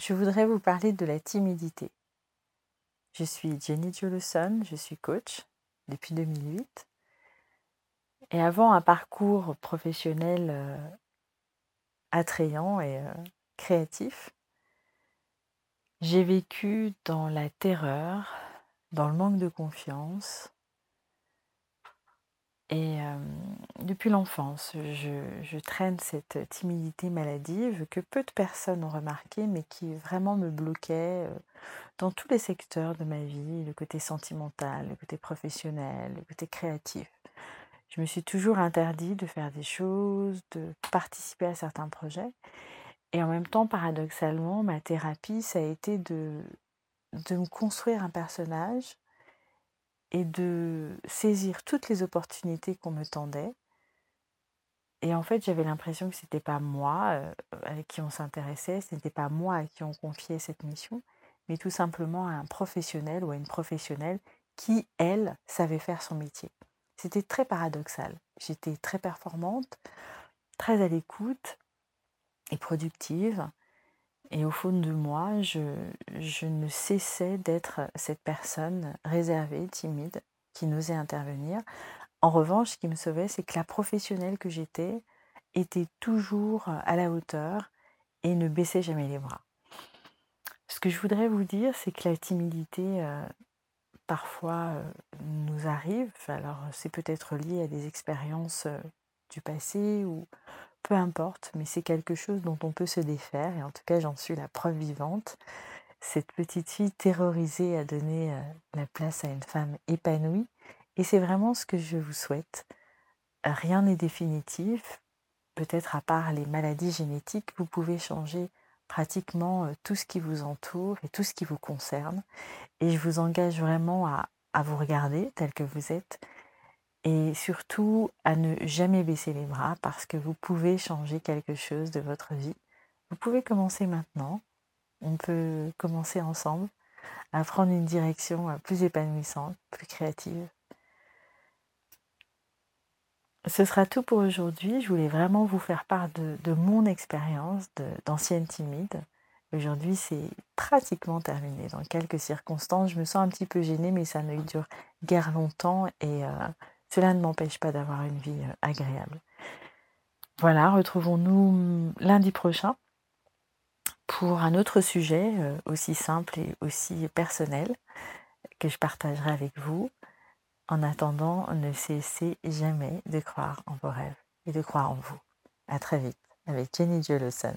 je voudrais vous parler de la timidité. Je suis Jenny Jolson, je suis coach depuis 2008. Et avant un parcours professionnel euh, attrayant et euh, créatif, j'ai vécu dans la terreur, dans le manque de confiance, et depuis l'enfance, je, traîne cette timidité maladive que peu de personnes ont remarqué, mais qui vraiment me bloquait dans tous les secteurs de ma vie, le côté sentimental, le côté professionnel, le côté créatif. Je me suis toujours interdit de faire des choses, de participer à certains projets. Et en même temps, paradoxalement, ma thérapie, ça a été de, de me construire un personnage et de saisir toutes les opportunités qu'on me tendait. Et en fait, j'avais l'impression que ce n'était pas moi euh, avec qui on s'intéressait, ce n'était pas moi à qui on confiait cette mission, mais tout simplement à un professionnel ou à une professionnelle qui, elle, savait faire son métier. C'était très paradoxal. J'étais très performante, très à l'écoute et productive. Et au fond de moi, je, ne cessais d'être cette personne réservée, timide, qui n'osait intervenir. En revanche, ce qui me sauvait, c'est que la professionnelle que j'étais était toujours à la hauteur et ne baissait jamais les bras. Ce que je voudrais vous dire, c'est que la timidité, euh, parfois, euh, nous arrive. Alors, c'est peut-être lié à des expériences euh, du passé ou peu importe, mais c'est quelque chose dont on peut se défaire, et en tout cas j'en suis la preuve vivante. Cette petite fille terrorisée a donné la place à une femme épanouie, et c'est vraiment ce que je vous souhaite. Rien n'est définitif, peut-être à part les maladies génétiques, vous pouvez changer pratiquement tout ce qui vous entoure et tout ce qui vous concerne, et je vous engage vraiment à, à vous regarder tel que vous êtes et surtout à ne jamais baisser les bras parce que vous pouvez changer quelque chose de votre vie. Vous pouvez commencer maintenant. On peut commencer ensemble à prendre une direction euh, plus épanouissante, plus créative. Ce sera tout pour aujourd'hui. Je voulais vraiment vous faire part de, mon expérience d'ancienne timide. Aujourd'hui, c'est pratiquement terminé. Dans quelques circonstances, je me sens un petit peu gênée, mais ça ne dure guère longtemps et euh, cela ne m'empêche pas d'avoir une vie euh, agréable. Voilà, retrouvons-nous lundi prochain pour un autre sujet euh, aussi simple et aussi personnel que je partagerai avec vous. En attendant, ne cessez jamais de croire en vos rêves et de croire en vous. À très vite avec Jenny Jolson.